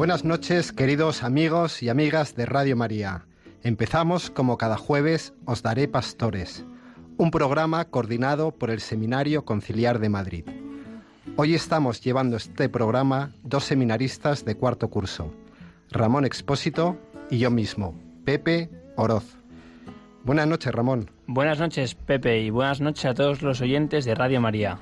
Buenas noches, queridos amigos y amigas de Radio María. Empezamos, como cada jueves, Os Daré Pastores, un programa coordinado por el Seminario Conciliar de Madrid. Hoy estamos llevando este programa dos seminaristas de cuarto curso, Ramón Expósito y yo mismo, Pepe Oroz. Buenas noches, Ramón. Buenas noches, Pepe, y buenas noches a todos los oyentes de Radio María.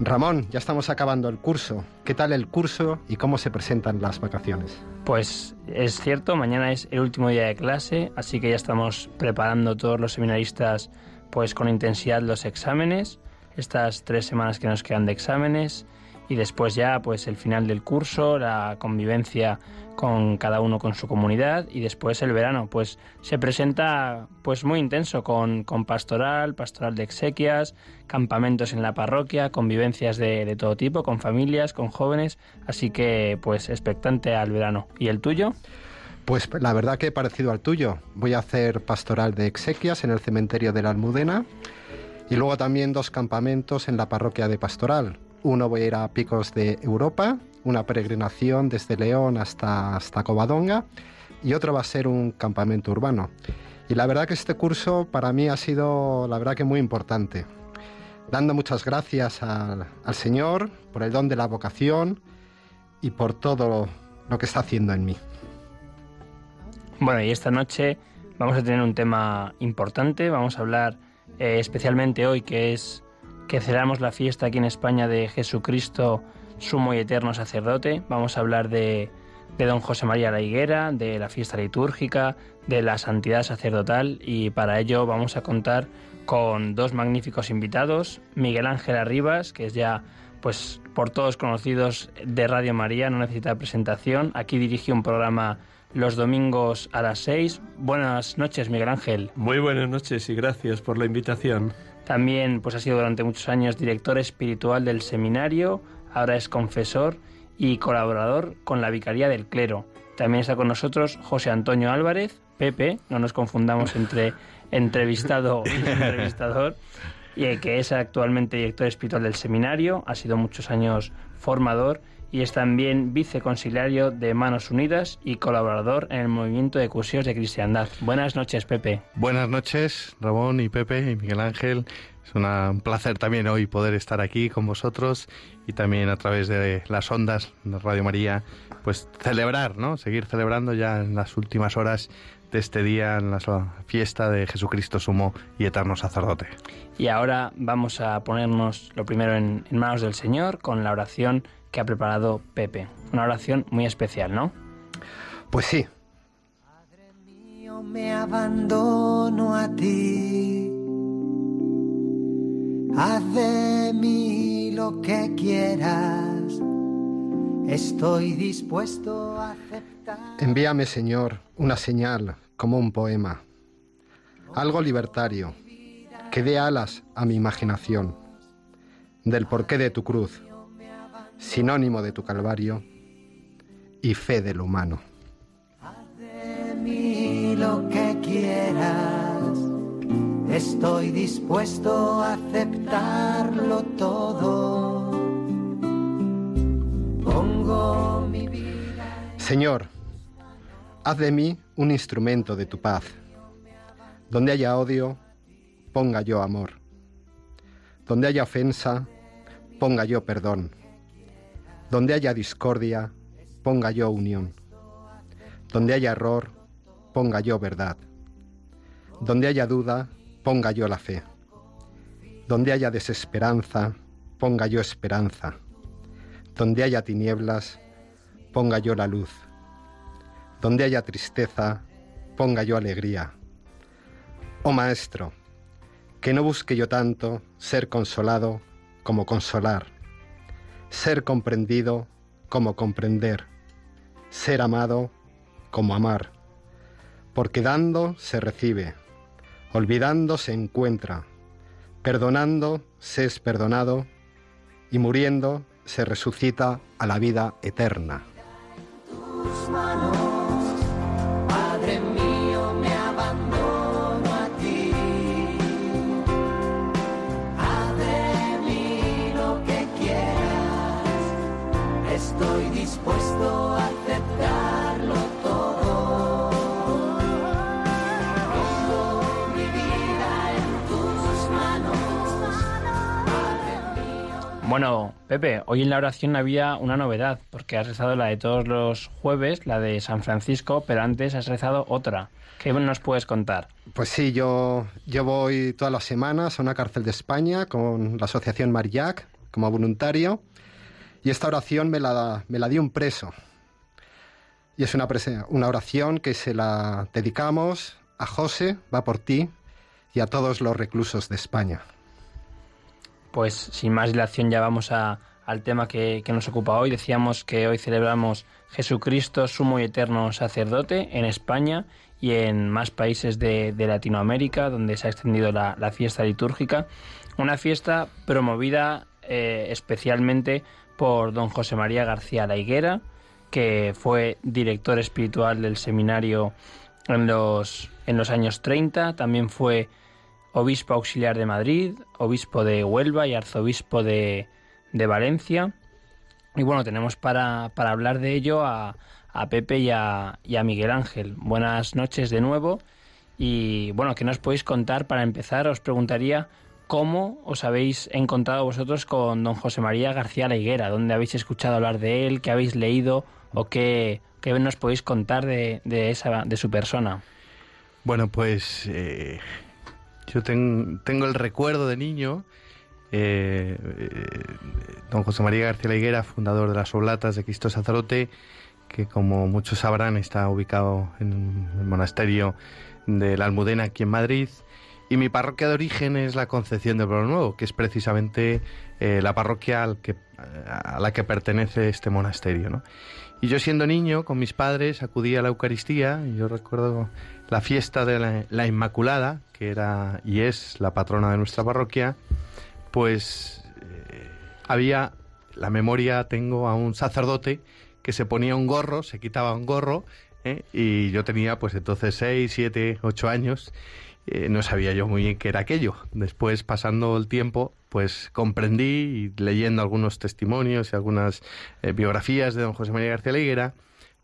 Ramón, ya estamos acabando el curso. ¿Qué tal el curso y cómo se presentan las vacaciones? Pues es cierto, mañana es el último día de clase, así que ya estamos preparando todos los seminaristas pues con intensidad los exámenes, estas tres semanas que nos quedan de exámenes y después ya pues el final del curso, la convivencia con cada uno con su comunidad y después el verano pues se presenta pues muy intenso con, con pastoral, pastoral de exequias, campamentos en la parroquia, convivencias de, de todo tipo, con familias, con jóvenes, así que pues expectante al verano. ¿Y el tuyo? Pues la verdad que parecido al tuyo. Voy a hacer pastoral de exequias en el cementerio de la Almudena y luego también dos campamentos en la parroquia de pastoral. Uno voy a ir a Picos de Europa, una peregrinación desde León hasta, hasta Covadonga y otro va a ser un campamento urbano. Y la verdad que este curso para mí ha sido, la verdad que muy importante. Dando muchas gracias al, Señor por el don de la vocación y por todo lo que está haciendo en mí. Bueno, y esta noche vamos a tener un tema importante, vamos a hablar eh, especialmente hoy que es que celebramos la fiesta aquí en España de Jesucristo, sumo y eterno sacerdote. Vamos a hablar de, don José María la Higuera, de la fiesta litúrgica, de la santidad sacerdotal y para ello vamos a contar con dos magníficos invitados, Miguel Ángel Arribas, que es ya pues por todos conocidos de Radio María, no necesita presentación. Aquí dirige un programa los domingos a las 6. Buenas noches, Miguel Ángel. Muy buenas noches y gracias por la invitación. También pues ha sido durante muchos años director espiritual del seminario, ahora es confesor y colaborador con la Vicaría del Clero. También está con nosotros José Antonio Álvarez, Pepe, no nos confundamos entre entrevistado y entrevistador, y que es actualmente director espiritual del seminario, ha sido muchos años formador y es también viceconciliario de Manos Unidas y colaborador en el movimiento de cursos de cristiandad. Buenas noches, Pepe. Buenas noches, Ramón y Pepe y Miguel Ángel. Es un placer también hoy poder estar aquí con vosotros y también a través de las ondas de Radio María, pues celebrar, ¿no? Seguir celebrando ya en las últimas horas de este día, en la fiesta de Jesucristo Sumo y Eterno Sacerdote. Y ahora vamos a ponernos lo primero en, en manos del Señor con la oración que ha preparado Pepe. Una oración muy especial, ¿no? Pues sí, Yo me abandono a ti. Haz de mí lo que quieras. Estoy dispuesto a aceptar. envíame Señor una señal como un poema, algo libertario, que dé alas a mi imaginación, del porqué de tu cruz, sinónimo de tu calvario y fe del humano. de mí lo que quieras. Estoy dispuesto a aceptarlo todo. Pongo mi vida. Señor, haz de mí un instrumento de tu paz. Donde haya odio, ponga yo amor. Donde haya ofensa, ponga yo perdón. Donde haya discordia, ponga yo unión. Donde haya error, ponga yo verdad. Donde haya duda, ponga yo la fe. Donde haya desesperanza, ponga yo esperanza. Donde haya tinieblas, ponga yo la luz. Donde haya tristeza, ponga yo alegría. Oh Maestro, que no busque yo tanto ser consolado como consolar, ser comprendido como comprender, ser amado como amar, porque dando se recibe, olvidando se encuentra, perdonando se es perdonado y muriendo se resucita a la vida eterna. Bueno, Pepe, hoy en la oración había una novedad, porque has rezado la de todos los jueves, la de San Francisco, pero antes has rezado otra. ¿Qué nos puedes contar? Pues sí, yo, yo voy todas las semanas a una cárcel de España con la asociación Marillac como voluntario y esta oración me la, me la dio un preso. Y es una, una oración que se la dedicamos a José, va por ti, y a todos los reclusos de España. Pues sin más dilación ya vamos a- al tema que, nos ocupa hoy. Decíamos que hoy celebramos Jesucristo, sumo y eterno sacerdote, en España y en más países de, Latinoamérica, donde se ha extendido la, la fiesta litúrgica. Una fiesta promovida eh, especialmente por don José María García La Higuera, que fue director espiritual del seminario en los, en los años 30, también fue obispo auxiliar de Madrid, obispo de Huelva y arzobispo de, de Valencia. Y bueno, tenemos para, para hablar de ello a, a Pepe y a, a Miguel Ángel. Buenas noches de nuevo. Y bueno, ¿qué nos podéis contar? Para empezar, os preguntaría cómo os habéis encontrado vosotros con don José María García La Higuera, dónde habéis escuchado hablar de él, qué habéis leído o qué, qué nos podéis contar de, de, esa, de su persona. Bueno, pues eh, yo ten- tengo el recuerdo de niño. eh, eh, don José María García La Higuera, fundador de las Oblatas de Cristo Sacerdote, que como muchos sabrán está ubicado en el monasterio de la Almudena aquí en Madrid. Y mi parroquia de origen es la Concepción de Pueblo Nuevo, que es precisamente eh, la parroquia al que- a la que pertenece este monasterio. ¿no? Y yo siendo niño, con mis padres, acudía a la Eucaristía. Y yo recuerdo la fiesta de la, la Inmaculada, que era y es la patrona de nuestra parroquia, pues eh, había, la memoria tengo a un sacerdote que se ponía un gorro, se quitaba un gorro, ¿eh? y yo tenía pues entonces 6, 7, 8 años, eh, no sabía yo muy bien qué era aquello. Después, pasando el tiempo, pues comprendí leyendo algunos testimonios y algunas biografías de don José María García Liguera,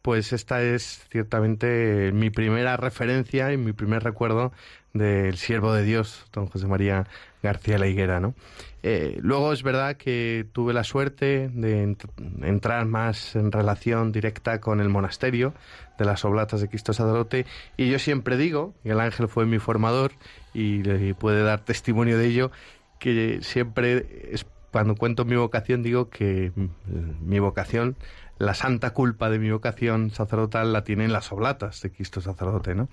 pues esta es ciertamente mi primera referencia y mi primer recuerdo del siervo de Dios, don José María García La Higuera, ¿no? Eh, luego es verdad que tuve la suerte de ent- entrar más en relación directa con el monasterio de las Oblatas de Cristo Sacerdote y yo siempre digo, y el ángel fue mi formador y, le puede dar testimonio de ello, que siempre es, cuando cuento mi vocación digo que mm, mi vocación la santa culpa de mi vocación sacerdotal la tienen las oblatas de Cristo sacerdote, ¿no?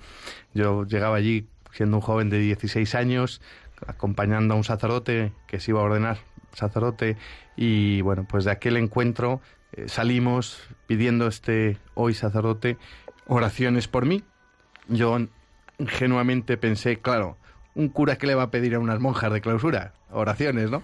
Yo llegaba allí siendo un joven de 16 años, acompañando a un sacerdote que se iba a ordenar sacerdote y bueno, pues de aquel encuentro eh, salimos pidiendo este hoy sacerdote oraciones por mí. Yo ingenuamente pensé, claro, un cura que le va a pedir a unas monjas de clausura, oraciones, ¿no?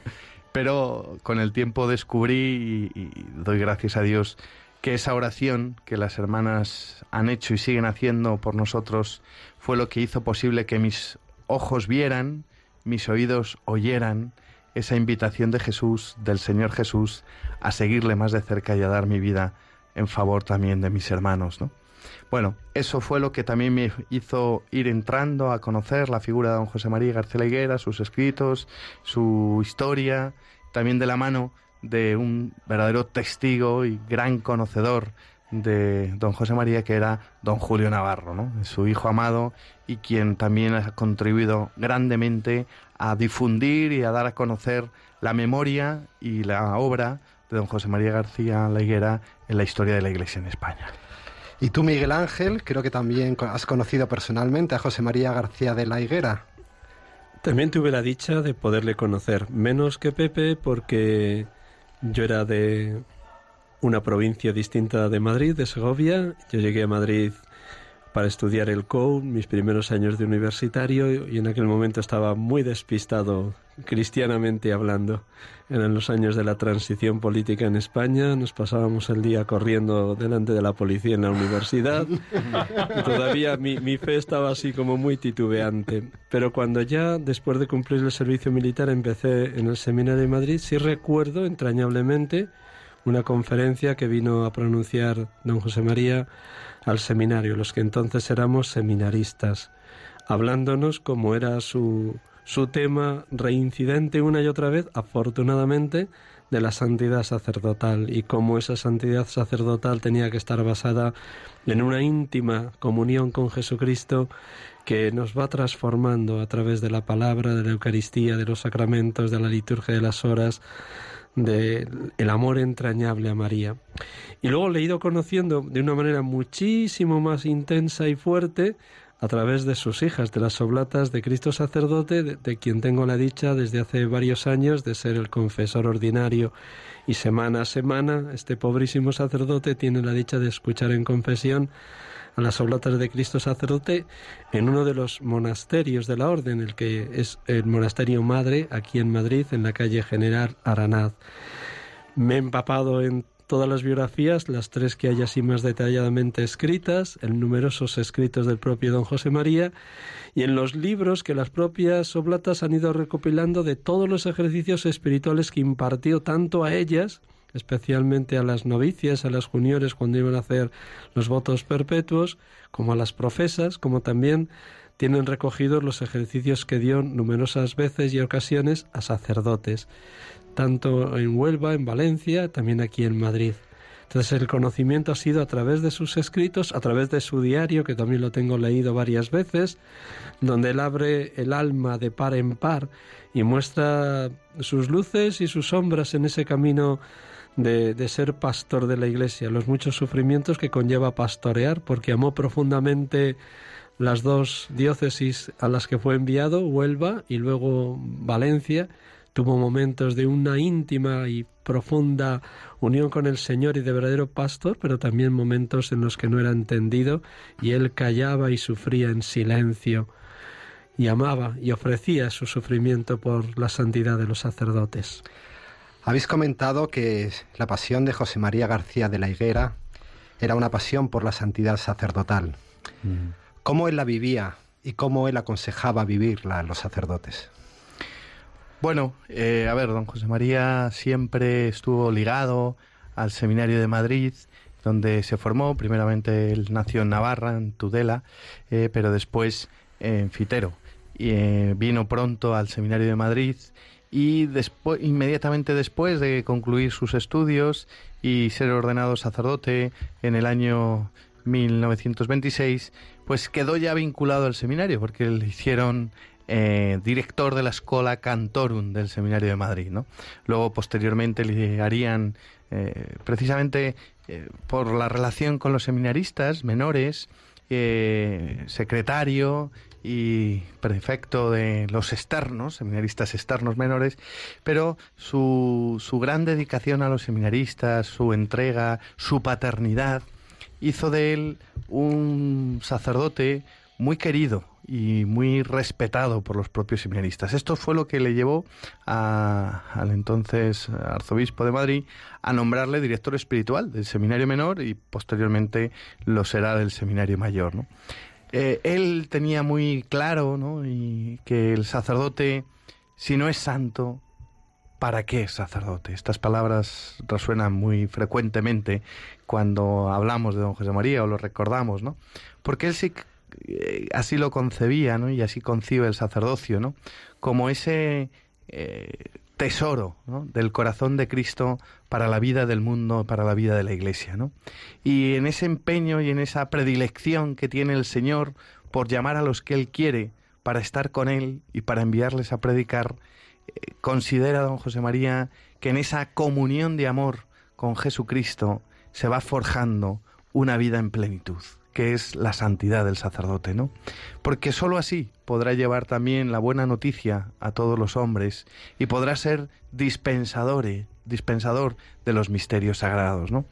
Pero con el tiempo descubrí y, doy gracias a Dios que esa oración que las hermanas han hecho y siguen haciendo por nosotros fue lo que hizo posible que mis ojos vieran, mis oídos oyeran esa invitación de Jesús, del Señor Jesús, a seguirle más de cerca y a dar mi vida en favor también de mis hermanos, ¿no? Bueno, eso fue lo que también me hizo ir entrando a conocer la figura de don José María García Higuera, sus escritos, su historia, también de la mano de un verdadero testigo y gran conocedor de don José María, que era don Julio Navarro, ¿no? su hijo amado y quien también ha contribuido grandemente a difundir y a dar a conocer la memoria y la obra de don José María García La Higuera en la historia de la Iglesia en España. Y tú, Miguel Ángel, creo que también has conocido personalmente a José María García de la Higuera. También tuve la dicha de poderle conocer, menos que Pepe, porque yo era de una provincia distinta de Madrid, de Segovia. Yo llegué a Madrid para estudiar el COU, mis primeros años de universitario, y en aquel momento estaba muy despistado cristianamente hablando. Eran los años de la transición política en España, nos pasábamos el día corriendo delante de la policía en la universidad. Todavía mi, mi fe estaba así como muy titubeante. Pero cuando ya, después de cumplir el servicio militar, empecé en el seminario de Madrid, sí recuerdo entrañablemente una conferencia que vino a pronunciar don José María al seminario, los que entonces éramos seminaristas, hablándonos como era su, su tema reincidente una y otra vez, afortunadamente, de la santidad sacerdotal y cómo esa santidad sacerdotal tenía que estar basada en una íntima comunión con Jesucristo que nos va transformando a través de la palabra, de la Eucaristía, de los sacramentos, de la liturgia de las horas, del el amor entrañable a María. Y luego le he ido conociendo de una manera muchísimo más intensa y fuerte a través de sus hijas, de las oblatas de Cristo sacerdote, de, quien tengo la dicha desde hace varios años de ser el confesor ordinario. Y semana a semana, este pobrísimo sacerdote tiene la dicha de escuchar en confesión a las oblatas de Cristo sacerdote en uno de los monasterios de la orden, el que es el monasterio Madre, aquí en Madrid, en la calle General Aranaz. Me he empapado en todas las biografías, las tres que hay así más detalladamente escritas, en numerosos escritos del propio don José María, y en los libros que las propias oblatas han ido recopilando de todos los ejercicios espirituales que impartió tanto a ellas, especialmente a las novicias, a las juniores cuando iban a hacer los votos perpetuos, como a las profesas, como también tienen recogidos los ejercicios que dio numerosas veces y ocasiones a sacerdotes, tanto en Huelva, en Valencia, también aquí en Madrid. Entonces el conocimiento ha sido a través de sus escritos, a través de su diario, que también lo tengo leído varias veces, donde él abre el alma de par en par y muestra sus luces y sus sombras en ese camino de, de, ser pastor de la iglesia, los muchos sufrimientos que conlleva pastorear, porque amó profundamente las dos diócesis a las que fue enviado, Huelva y luego Valencia. Tuvo momentos de una íntima y profunda unión con el Señor y de verdadero pastor, pero también momentos en los que no era entendido y él callaba y sufría en silencio y amaba y ofrecía su sufrimiento por la santidad de los sacerdotes. Habéis comentado que la pasión de José María García de la Higuera era una pasión por la santidad sacerdotal. Mm. ¿Cómo él la vivía y cómo él aconsejaba vivirla a los sacerdotes? Bueno, eh, a ver, don José María siempre estuvo ligado al Seminario de Madrid, donde se formó. Primeramente él nació en Navarra, en Tudela, eh, pero después en Fitero. Y eh, vino pronto al Seminario de Madrid y después, inmediatamente después de concluir sus estudios y ser ordenado sacerdote en el año 1926, pues quedó ya vinculado al seminario porque le hicieron eh, director de la Escola Cantorum del Seminario de Madrid. Luego, posteriormente, le harían, eh, precisamente eh, por la relación con los seminaristas menores, secretario y prefecto de los externos, seminaristas externos menores, pero su, su gran dedicación a los seminaristas, su entrega, su paternidad, hizo de él un sacerdote muy querido y muy respetado por los propios seminaristas. Esto fue lo que le llevó a, al entonces arzobispo de Madrid a nombrarle director espiritual del seminario menor y posteriormente lo será del seminario mayor. ¿no? Eh, él tenía muy claro ¿no? y que el sacerdote, si no es santo, ¿para qué es sacerdote? Estas palabras resuenan muy frecuentemente cuando hablamos de don José María o lo recordamos, ¿no? Porque él sí eh, así lo concebía, ¿no? Y así concibe el sacerdocio, ¿no? Como ese eh, tesoro del corazón de Cristo para la vida del mundo, para la vida de la Iglesia. ¿no? Y en ese empeño y en esa predilección que tiene el Señor por llamar a los que Él quiere para estar con Él y para enviarles a predicar, eh, considera don José María que en esa comunión de amor con Jesucristo se va forjando una vida en plenitud que es la santidad del sacerdote, ¿no? Porque sólo así podrá llevar también la buena noticia a todos los hombres y podrá ser dispensador, dispensador de los misterios sagrados, ¿no?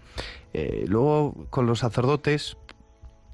Eh, luego con los sacerdotes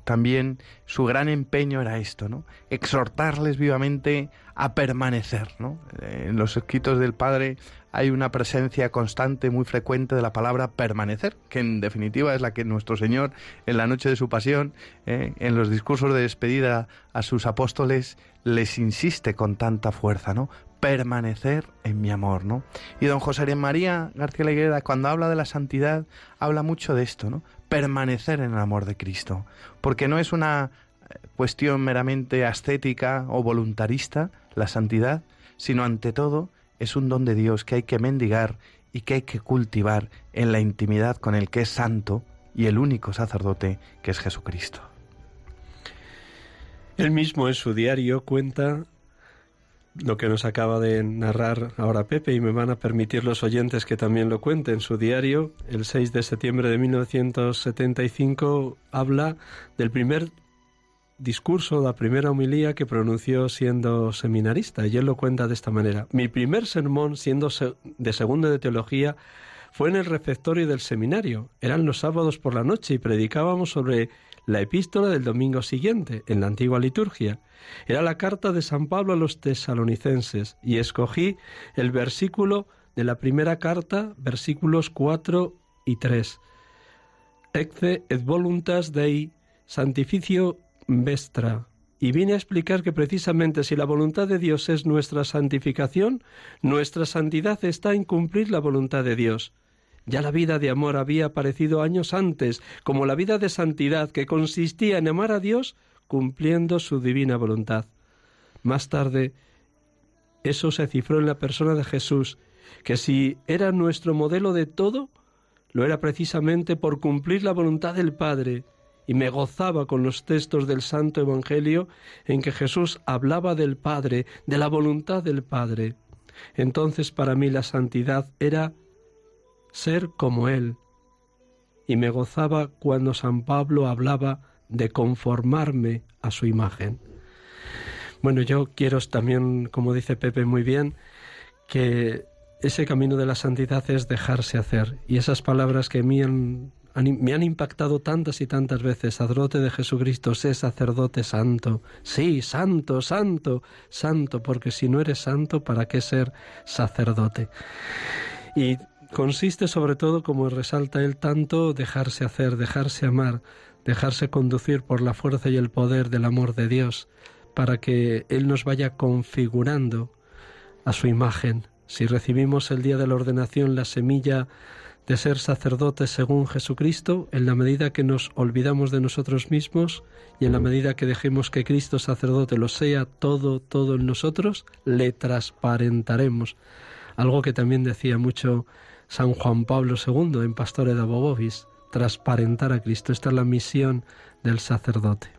también su gran empeño era esto, ¿no? Exhortarles vivamente a permanecer, ¿no? En los escritos del Padre hay una presencia constante, muy frecuente de la palabra permanecer, que en definitiva es la que nuestro Señor en la noche de su pasión, eh, en los discursos de despedida a sus apóstoles, les insiste con tanta fuerza, ¿no? Permanecer en mi amor, ¿no? Y don José María García Leguera, cuando habla de la santidad, habla mucho de esto, ¿no? Permanecer en el amor de Cristo, porque no es una eh, cuestión meramente ascética o voluntarista, la santidad, sino ante todo es un don de Dios que hay que mendigar y que hay que cultivar en la intimidad con el que es santo y el único sacerdote que es Jesucristo. Él mismo en su diario cuenta lo que nos acaba de narrar ahora Pepe y me van a permitir los oyentes que también lo cuenten. En su diario, el 6 de septiembre de 1975, habla del primer discurso, la primera homilía que pronunció siendo seminarista. Y él lo cuenta de esta manera. Mi primer sermón, siendo de segundo de teología, fue en el refectorio del seminario. Eran los sábados por la noche y predicábamos sobre la epístola del domingo siguiente, en la antigua liturgia. Era la carta de San Pablo a los tesalonicenses y escogí el versículo de la primera carta, versículos 4 y 3. Ecce et voluntas Dei santificio vestra. Y vine a explicar que precisamente si la voluntad de Dios es nuestra santificación, nuestra santidad está en cumplir la voluntad de Dios. Ya la vida de amor había aparecido años antes, como la vida de santidad que consistía en amar a Dios cumpliendo su divina voluntad. Más tarde, eso se cifró en la persona de Jesús, que si era nuestro modelo de todo, lo era precisamente por cumplir la voluntad del Padre, y me gozaba con los textos del Santo Evangelio en que Jesús hablaba del Padre, de la voluntad del Padre. Entonces para mí la santidad era ser como Él, y me gozaba cuando San Pablo hablaba de conformarme a su imagen. Bueno, yo quiero también, como dice Pepe muy bien, que ese camino de la santidad es dejarse hacer. Y esas palabras que me han, me han impactado tantas y tantas veces, sacerdote de Jesucristo, sé sacerdote santo. Sí, santo, santo, santo, porque si no eres santo, ¿para qué ser sacerdote? Y consiste sobre todo, como resalta él tanto, dejarse hacer, dejarse amar, dejarse conducir por la fuerza y el poder del amor de Dios, para que Él nos vaya configurando a su imagen. Si recibimos el día de la ordenación la semilla de ser sacerdotes según Jesucristo, en la medida que nos olvidamos de nosotros mismos y en la medida que dejemos que Cristo sacerdote lo sea todo, todo en nosotros, le transparentaremos. Algo que también decía mucho San Juan Pablo II en Pastore de Bobovis, transparentar a Cristo. Esta es la misión del sacerdote.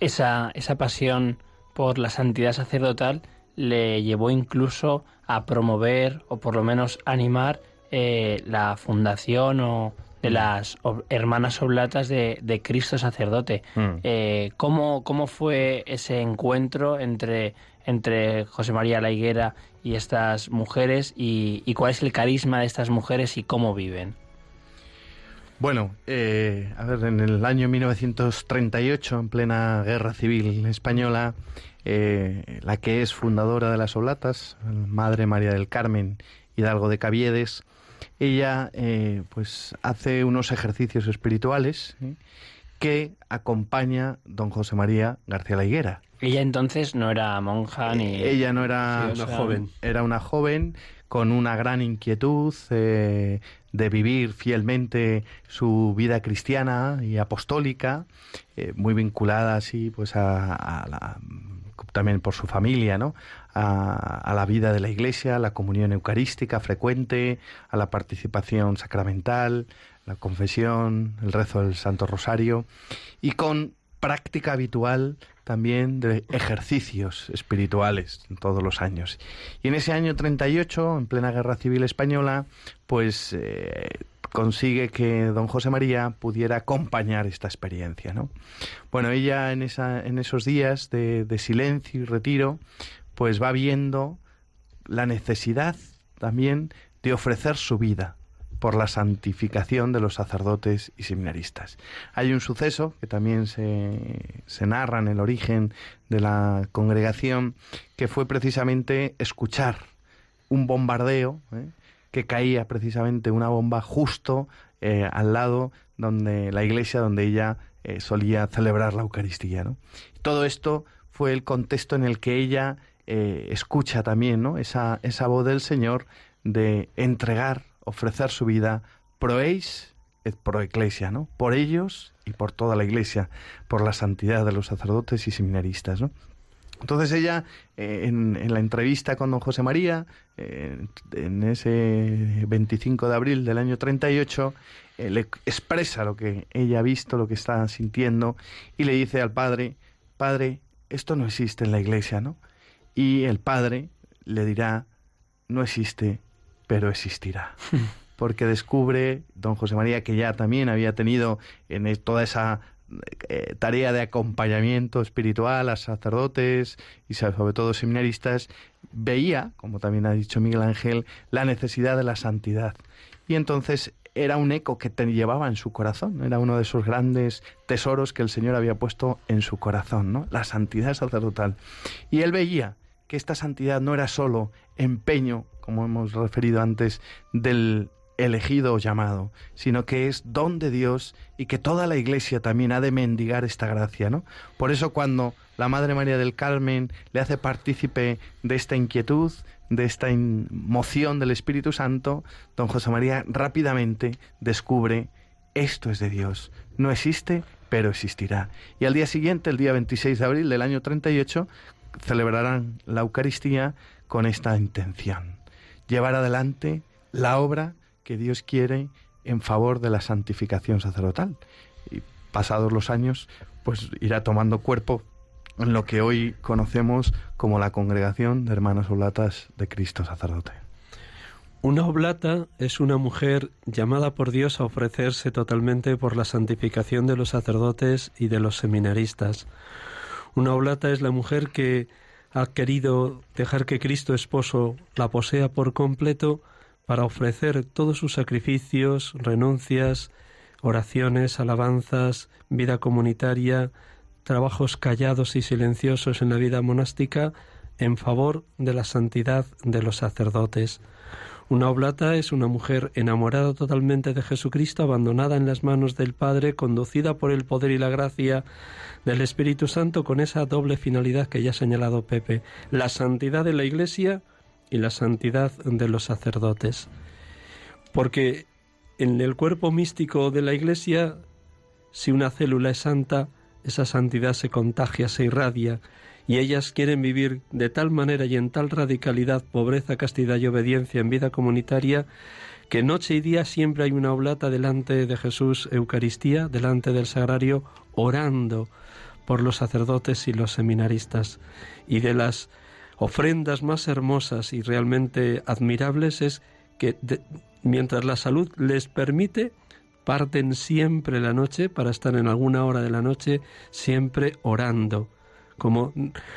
Esa, esa pasión por la santidad sacerdotal le llevó incluso a promover o por lo menos animar eh, la fundación o de las hermanas oblatas de, de Cristo sacerdote. Mm. Eh, ¿cómo, ¿Cómo fue ese encuentro entre, entre José María La Higuera y estas mujeres y, y cuál es el carisma de estas mujeres y cómo viven? Bueno, eh, a ver, en el año 1938, en plena guerra civil española, eh, la que es fundadora de las Oblatas, Madre María del Carmen Hidalgo de Caviedes, ella eh, pues hace unos ejercicios espirituales ¿eh? que acompaña don José María García La Higuera. Ella entonces no era monja ni... Ella no era Sí, una joven. Era una joven con una gran inquietud eh, de vivir fielmente su vida cristiana y apostólica, eh, muy vinculada así pues a, a la también por su familia, ¿no? A, a la vida de la iglesia, a la comunión eucarística frecuente, a la participación sacramental, la confesión, el rezo del Santo Rosario y con práctica habitual también de ejercicios espirituales todos los años. Y en ese año 38, en plena Guerra Civil Española, pues eh, consigue que don José María pudiera acompañar esta experiencia. ¿no? Bueno, ella en, esa, en esos días de, de silencio y retiro, pues va viendo la necesidad también de ofrecer su vida por la santificación de los sacerdotes y seminaristas. Hay un suceso que también se, se, narra en el origen de la congregación, que fue precisamente escuchar un bombardeo, ¿eh? Que caía precisamente una bomba justo eh, al lado donde la iglesia donde ella eh, solía celebrar la Eucaristía. ¿no? Todo esto fue el contexto en el que ella escucha también ¿no? esa, esa voz del Señor de entregar ofrecer su vida pro eis et pro ecclesia, ¿no? Por ellos y por toda la iglesia, por la santidad de los sacerdotes y seminaristas, ¿no? Entonces ella, eh, en, en, la entrevista con don José María, eh, en ese 25 de abril del año 38, eh, le expresa lo que ella ha visto, lo que está sintiendo, y le dice al padre, padre, esto no existe en la iglesia, ¿no? Y el padre le dirá, no existe, pero existirá. Porque descubre don José María que ya también había tenido en toda esa eh, tarea de acompañamiento espiritual a sacerdotes y sobre todo seminaristas, veía, como también ha dicho Miguel Ángel, la necesidad de la santidad. Y entonces era un eco que te llevaba en su corazón, era uno de esos grandes tesoros que el Señor había puesto en su corazón, ¿no? La santidad sacerdotal. Y él veía que esta santidad no era solo empeño como hemos referido antes, del elegido o llamado, sino que es don de Dios y que toda la Iglesia también ha de mendigar esta gracia, ¿no? Por eso cuando la Madre María del Carmen le hace partícipe de esta inquietud, de esta moción del Espíritu Santo, don José María rápidamente descubre esto es de Dios, no existe, pero existirá. Y al día siguiente, el día 26 de abril del año 38, celebrarán la Eucaristía con esta intención llevar adelante la obra que Dios quiere en favor de la santificación sacerdotal. Y pasados los años, pues irá tomando cuerpo en lo que hoy conocemos como la Congregación de Hermanos Oblatas de Cristo Sacerdote. Una oblata es una mujer llamada por Dios a ofrecerse totalmente por la santificación de los sacerdotes y de los seminaristas. Una oblata es la mujer que ha querido dejar que Cristo esposo la posea por completo para ofrecer todos sus sacrificios, renuncias, oraciones, alabanzas, vida comunitaria, trabajos callados y silenciosos en la vida monástica en favor de la santidad de los sacerdotes. Una oblata es una mujer enamorada totalmente de Jesucristo, abandonada en las manos del Padre, conducida por el poder y la gracia del Espíritu Santo con esa doble finalidad que ya ha señalado Pepe, la santidad de la Iglesia y la santidad de los sacerdotes. Porque en el cuerpo místico de la Iglesia, si una célula es santa, esa santidad se contagia, se irradia, y ellas quieren vivir de tal manera y en tal radicalidad pobreza, castidad y obediencia en vida comunitaria que noche y día siempre hay una oblata delante de Jesús Eucaristía, delante del sagrario, orando por los sacerdotes y los seminaristas. Y de las ofrendas más hermosas y realmente admirables es que mientras la salud les permite, parten siempre la noche para estar en alguna hora de la noche siempre orando como,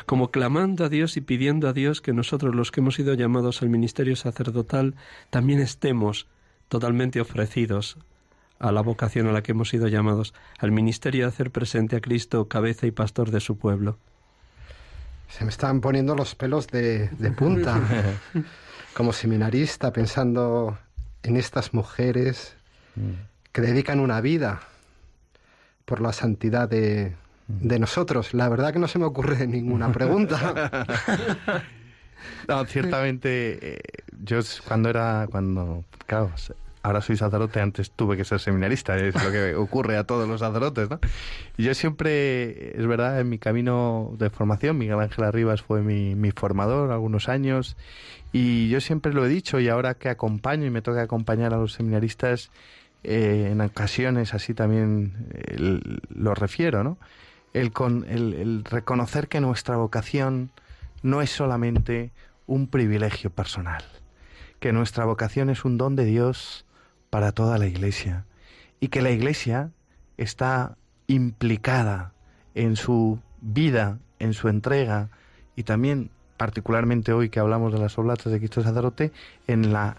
como clamando a Dios y pidiendo a Dios que nosotros, los que hemos sido llamados al ministerio sacerdotal, también estemos totalmente ofrecidos a la vocación a la que hemos sido llamados, al ministerio de hacer presente a Cristo, cabeza y pastor de su pueblo. Se me están poniendo los pelos de, de punta, como seminarista, pensando en estas mujeres que dedican una vida por la santidad de, de nosotros. La verdad que no se me ocurre ninguna pregunta. no, ciertamente, eh, yo cuando era, cuando, claro, ahora soy sacerdote, antes tuve que ser seminarista, es lo que ocurre a todos los sacerdotes, ¿no? Y yo siempre, es verdad, en mi camino de formación, Miguel Ángel Arribas fue mi, mi formador algunos años, y yo siempre lo he dicho, y ahora que acompaño y me toca acompañar a los seminaristas, eh, en ocasiones así también lo refiero, ¿no? El, con, el, el reconocer que nuestra vocación no es solamente un privilegio personal, que nuestra vocación es un don de Dios para toda la Iglesia y que la Iglesia está implicada en su vida, en su entrega y también, particularmente hoy que hablamos de las oblatas de Cristo Sacerdote, en la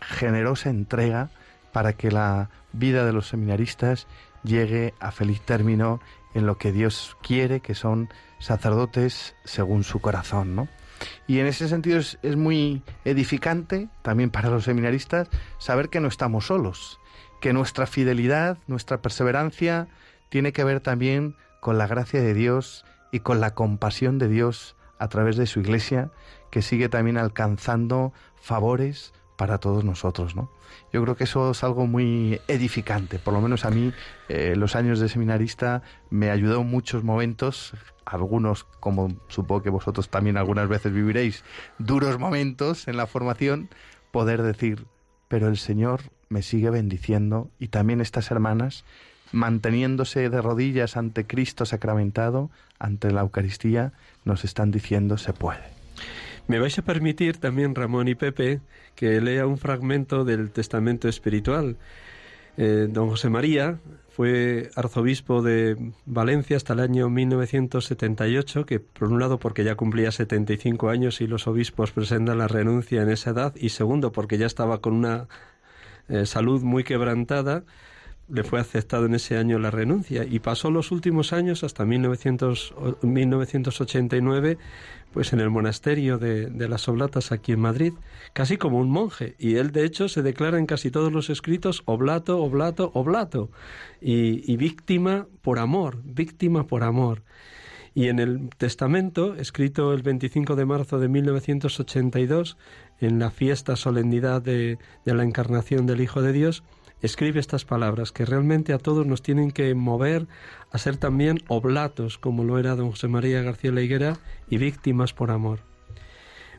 generosa entrega para que la vida de los seminaristas llegue a feliz término en lo que Dios quiere, que son sacerdotes según su corazón, ¿no? Y en ese sentido es, muy edificante también para los seminaristas saber que no estamos solos, que nuestra fidelidad, nuestra perseverancia tiene que ver también con la gracia de Dios y con la compasión de Dios a través de su iglesia, que sigue también alcanzando favores para todos nosotros, ¿no? Yo creo que eso es algo muy edificante, por lo menos a mí eh, los años de seminarista me ayudó en muchos momentos, algunos, como supongo que vosotros también algunas veces viviréis, duros momentos en la formación, poder decir, pero el Señor me sigue bendiciendo y también estas hermanas manteniéndose de rodillas ante Cristo sacramentado, ante la Eucaristía, nos están diciendo se puede. Me vais a permitir también, Ramón y Pepe, que lea un fragmento del Testamento Espiritual. Eh, don José María fue arzobispo de Valencia hasta el año 1978, que por un lado porque ya cumplía 75 años y los obispos presentan la renuncia en esa edad, y segundo porque ya estaba con una eh, salud muy quebrantada, le fue aceptado en ese año la renuncia. Y pasó los últimos años hasta 1900, 1989 pues en el monasterio de, de, las Oblatas aquí en Madrid, casi como un monje. Y él, de hecho, se declara en casi todos los escritos oblato, oblato, oblato. Y, víctima por amor, víctima por amor. Y en el testamento, escrito el 25 de marzo de 1982, en la fiesta solemnidad de la encarnación del Hijo de Dios, escribe estas palabras que realmente a todos nos tienen que mover a ser también oblatos, como lo era don José María García Leiguera, y víctimas por amor.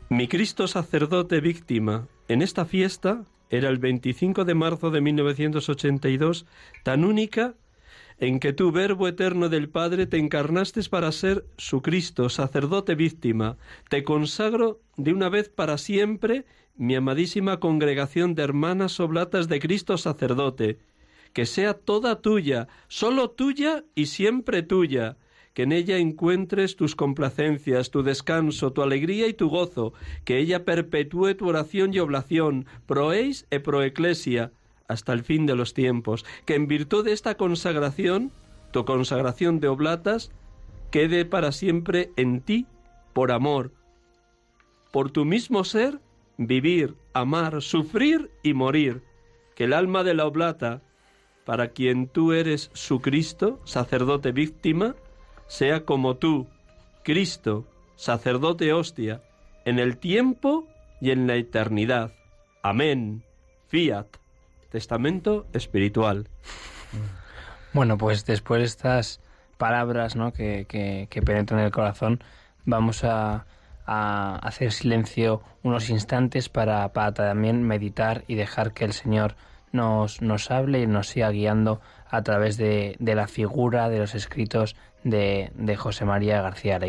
Mi Cristo sacerdote víctima en esta fiesta era el 25 de marzo de 1982, tan única en que tú, Verbo eterno del Padre, te encarnaste para ser su Cristo, sacerdote víctima. Te consagro de una vez para siempre mi amadísima congregación de hermanas oblatas de Cristo sacerdote, que sea toda tuya, sólo tuya y siempre tuya, que en ella encuentres tus complacencias, tu descanso, tu alegría y tu gozo, que ella perpetúe tu oración y oblación, proeis e proeclesia, hasta el fin de los tiempos, que en virtud de esta consagración, tu consagración de oblatas, quede para siempre en ti, por amor, por tu mismo ser, vivir, amar, sufrir y morir, que el alma de la oblata, para quien tú eres su Cristo, sacerdote víctima, sea como tú, Cristo, sacerdote hostia, en el tiempo y en la eternidad. Amén. Fiat. Testamento espiritual. Bueno, pues después de estas palabras ¿no? que, que, penetran en el corazón, vamos a, a hacer silencio unos instantes para, para, también meditar y dejar que el Señor nos, nos hable y nos siga guiando a través de, de la figura de los escritos de, de José María García La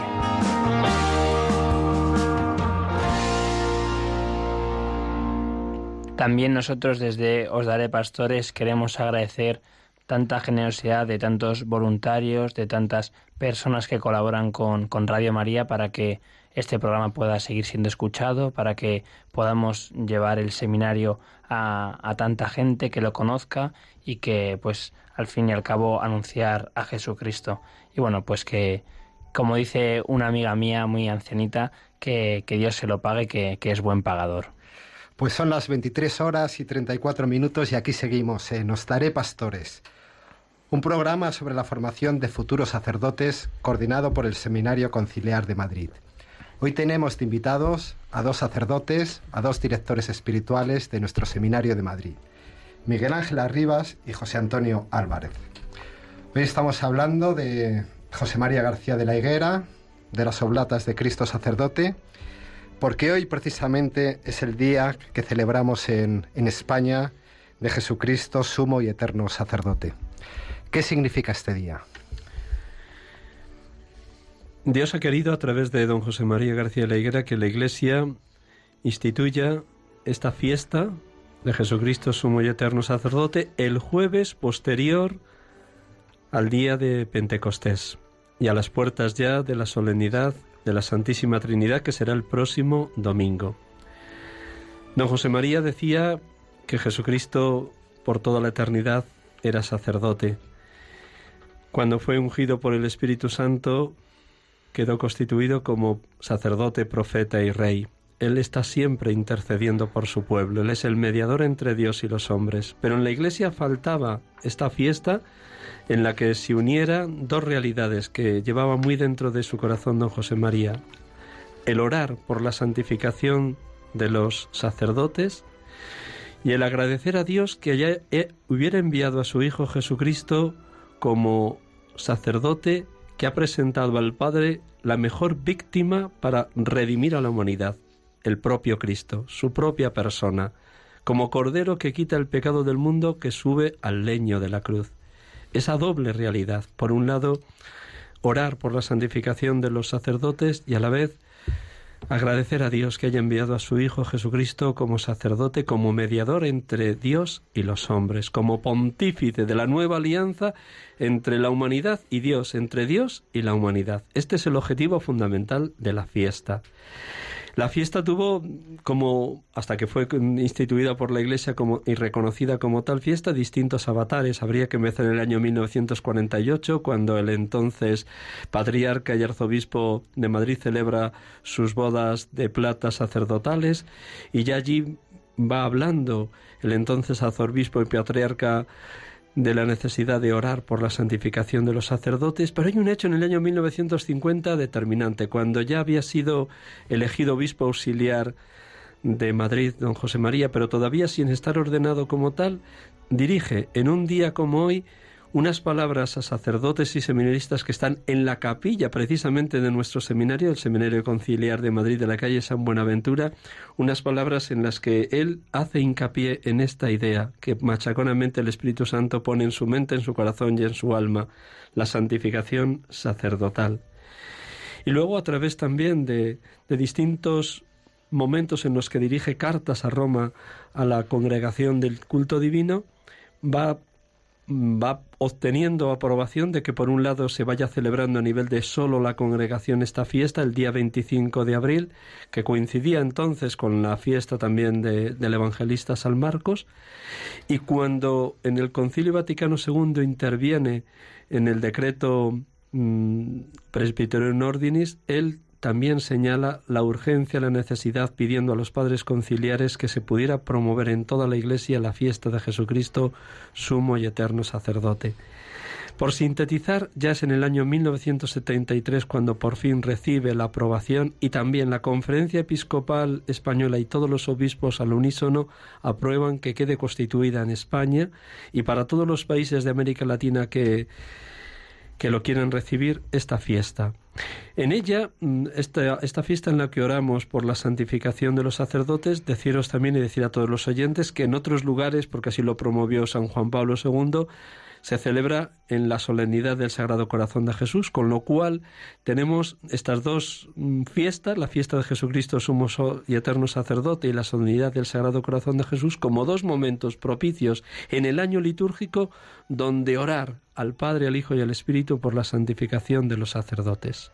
También nosotros desde Os Daré Pastores queremos agradecer tanta generosidad de tantos voluntarios, de tantas personas que colaboran con, con Radio María para que este programa pueda seguir siendo escuchado, para que podamos llevar el seminario a, a tanta gente que lo conozca y que pues al fin y al cabo anunciar a Jesucristo. Y bueno, pues que como dice una amiga mía muy ancianita, que, que Dios se lo pague, que, que es buen pagador. Pues son las 23 horas y 34 minutos y aquí seguimos en Os Daré Pastores, un programa sobre la formación de futuros sacerdotes coordinado por el Seminario Conciliar de Madrid. Hoy tenemos de invitados a dos sacerdotes, a dos directores espirituales de nuestro Seminario de Madrid, Miguel Ángel Arribas y José Antonio Álvarez. Hoy estamos hablando de José María García de la Higuera, de las Oblatas de Cristo Sacerdote, porque hoy precisamente es el día que celebramos en, en, España de Jesucristo, sumo y eterno sacerdote. ¿Qué significa este día? Dios ha querido a través de don José María García de la Higuera que la Iglesia instituya esta fiesta de Jesucristo, sumo y eterno sacerdote, el jueves posterior al día de Pentecostés y a las puertas ya de la solemnidad de la Santísima Trinidad, que será el próximo domingo. Don José María decía que Jesucristo por toda la eternidad era sacerdote. Cuando fue ungido por el Espíritu Santo, quedó constituido como sacerdote, profeta y rey. Él está siempre intercediendo por su pueblo, Él es el mediador entre Dios y los hombres. Pero en la Iglesia faltaba esta fiesta en la que se unieran dos realidades que llevaba muy dentro de su corazón don José María. El orar por la santificación de los sacerdotes y el agradecer a Dios que haya, eh, hubiera enviado a su Hijo Jesucristo como sacerdote que ha presentado al Padre la mejor víctima para redimir a la humanidad. El propio Cristo, su propia persona, como Cordero que quita el pecado del mundo que sube al leño de la cruz. Esa doble realidad, por un lado, orar por la santificación de los sacerdotes y a la vez agradecer a Dios que haya enviado a su Hijo Jesucristo como sacerdote, como mediador entre Dios y los hombres, como pontífice de la nueva alianza entre la humanidad y Dios, entre Dios y la humanidad. Este es el objetivo fundamental de la fiesta. La fiesta tuvo como, hasta que fue instituida por la Iglesia como, y reconocida como tal fiesta, distintos avatares. Habría que empezar en el año 1948, cuando el entonces patriarca y arzobispo de Madrid celebra sus bodas de plata sacerdotales, y ya allí va hablando el entonces arzobispo y patriarca de la necesidad de orar por la santificación de los sacerdotes, pero hay un hecho en el año 1950 determinante, cuando ya había sido elegido obispo auxiliar de Madrid, don José María, pero todavía sin estar ordenado como tal, dirige en un día como hoy unas palabras a sacerdotes y seminaristas que están en la capilla precisamente de nuestro seminario, el Seminario Conciliar de Madrid de la calle San Buenaventura, unas palabras en las que él hace hincapié en esta idea que machaconamente el Espíritu Santo pone en su mente, en su corazón y en su alma, la santificación sacerdotal. Y luego a través también de, de distintos momentos en los que dirige cartas a Roma a la congregación del culto divino, va va obteniendo aprobación de que por un lado se vaya celebrando a nivel de solo la congregación esta fiesta el día 25 de abril, que coincidía entonces con la fiesta también de, del evangelista San Marcos, y cuando en el Concilio Vaticano II interviene en el decreto mmm, Ordinis, él también señala la urgencia, la necesidad, pidiendo a los padres conciliares que se pudiera promover en toda la Iglesia la fiesta de Jesucristo, sumo y eterno sacerdote. Por sintetizar, ya es en el año 1973 cuando por fin recibe la aprobación y también la Conferencia Episcopal Española y todos los obispos al unísono aprueban que quede constituida en España y para todos los países de América Latina que que lo quieren recibir esta fiesta. En ella, esta, esta, fiesta en la que oramos por la santificación de los sacerdotes, deciros también y decir a todos los oyentes que en otros lugares, porque así lo promovió San Juan Pablo II, se celebra en la solemnidad del Sagrado Corazón de Jesús, con lo cual tenemos estas dos fiestas, la fiesta de Jesucristo sumo y eterno sacerdote y la solemnidad del Sagrado Corazón de Jesús, como dos momentos propicios en el año litúrgico donde orar al Padre, al Hijo y al Espíritu por la santificación de los sacerdotes.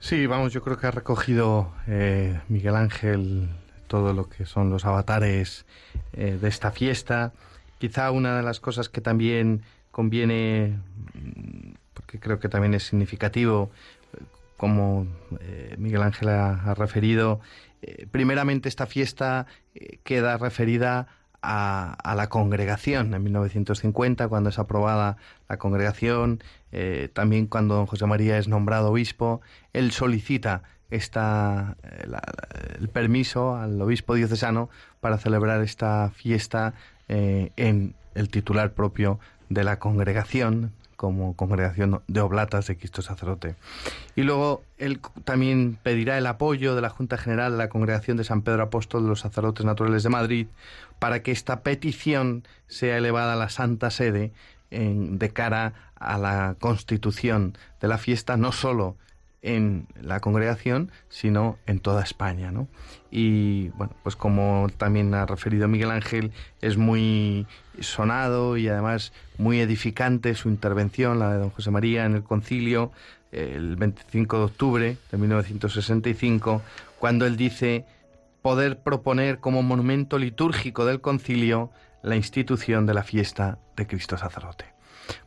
Sí, vamos, yo creo que ha recogido eh, Miguel Ángel todo lo que son los avatares eh, de esta fiesta. Quizá una de las cosas que también conviene, porque creo que también es significativo, como eh, Miguel Ángel ha, referido, eh, primeramente esta fiesta eh, queda referida a, la congregación en 1950, cuando es aprobada la congregación, eh, también cuando don José María es nombrado obispo, él solicita esta, el permiso al obispo diocesano para celebrar esta fiesta eh, en el titular propio de la congregación como congregación de oblatas de Cristo sacerdote. Y luego él también pedirá el apoyo de la Junta General de la Congregación de San Pedro Apóstol de los Sacerdotes Naturales de Madrid para que esta petición sea elevada a la Santa Sede de cara a la constitución de la fiesta, no solo en la congregación, sino en toda España, ¿no? Y bueno, pues como también ha referido Miguel Ángel, es muy sonado y además muy edificante su intervención, la de don José María en el concilio, el 25 de octubre de 1965, cuando él dice poder proponer como monumento litúrgico del concilio la institución de la fiesta de Cristo sacerdote.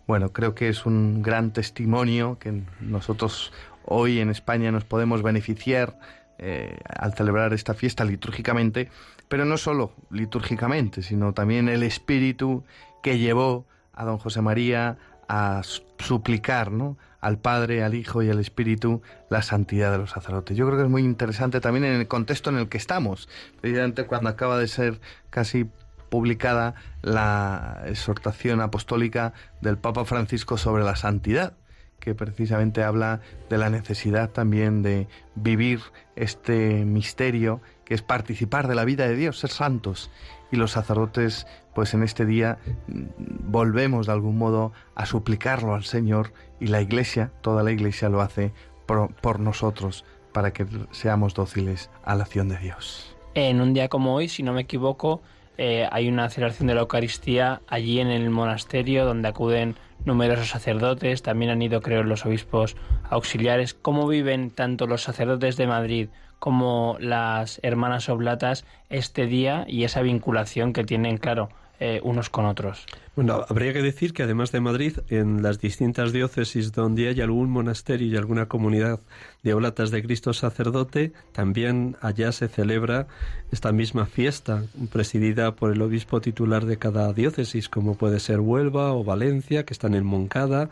Bueno, creo que es un gran testimonio que nosotros hoy en España nos podemos beneficiar eh, al celebrar esta fiesta litúrgicamente, pero no solo litúrgicamente, sino también el espíritu que llevó a don José María a suplicar ¿no? al Padre, al Hijo y al Espíritu la santidad de los sacerdotes. Yo creo que es muy interesante también en el contexto en el que estamos, precisamente cuando acaba de ser casi publicada la exhortación apostólica del Papa Francisco sobre la santidad que precisamente habla de la necesidad también de vivir este misterio que es participar de la vida de Dios, ser santos. Y los sacerdotes, pues en este día mm, volvemos de algún modo a suplicarlo al Señor y la Iglesia, toda la Iglesia lo hace por, por nosotros para que seamos dóciles a la acción de Dios. En un día como hoy, si no me equivoco, eh, hay una celebración de la Eucaristía allí en el monasterio donde acuden numerosos sacerdotes, también han ido creo los obispos auxiliares. ¿Cómo viven tanto los sacerdotes de Madrid como las hermanas oblatas este día y esa vinculación que tienen, claro, eh, unos con otros? Bueno, habría que decir que además de Madrid, en las distintas diócesis donde hay algún monasterio y alguna comunidad de oblatas de Cristo sacerdote, también allá se celebra esta misma fiesta, presidida por el obispo titular de cada diócesis, como puede ser Huelva o Valencia, que están en Moncada,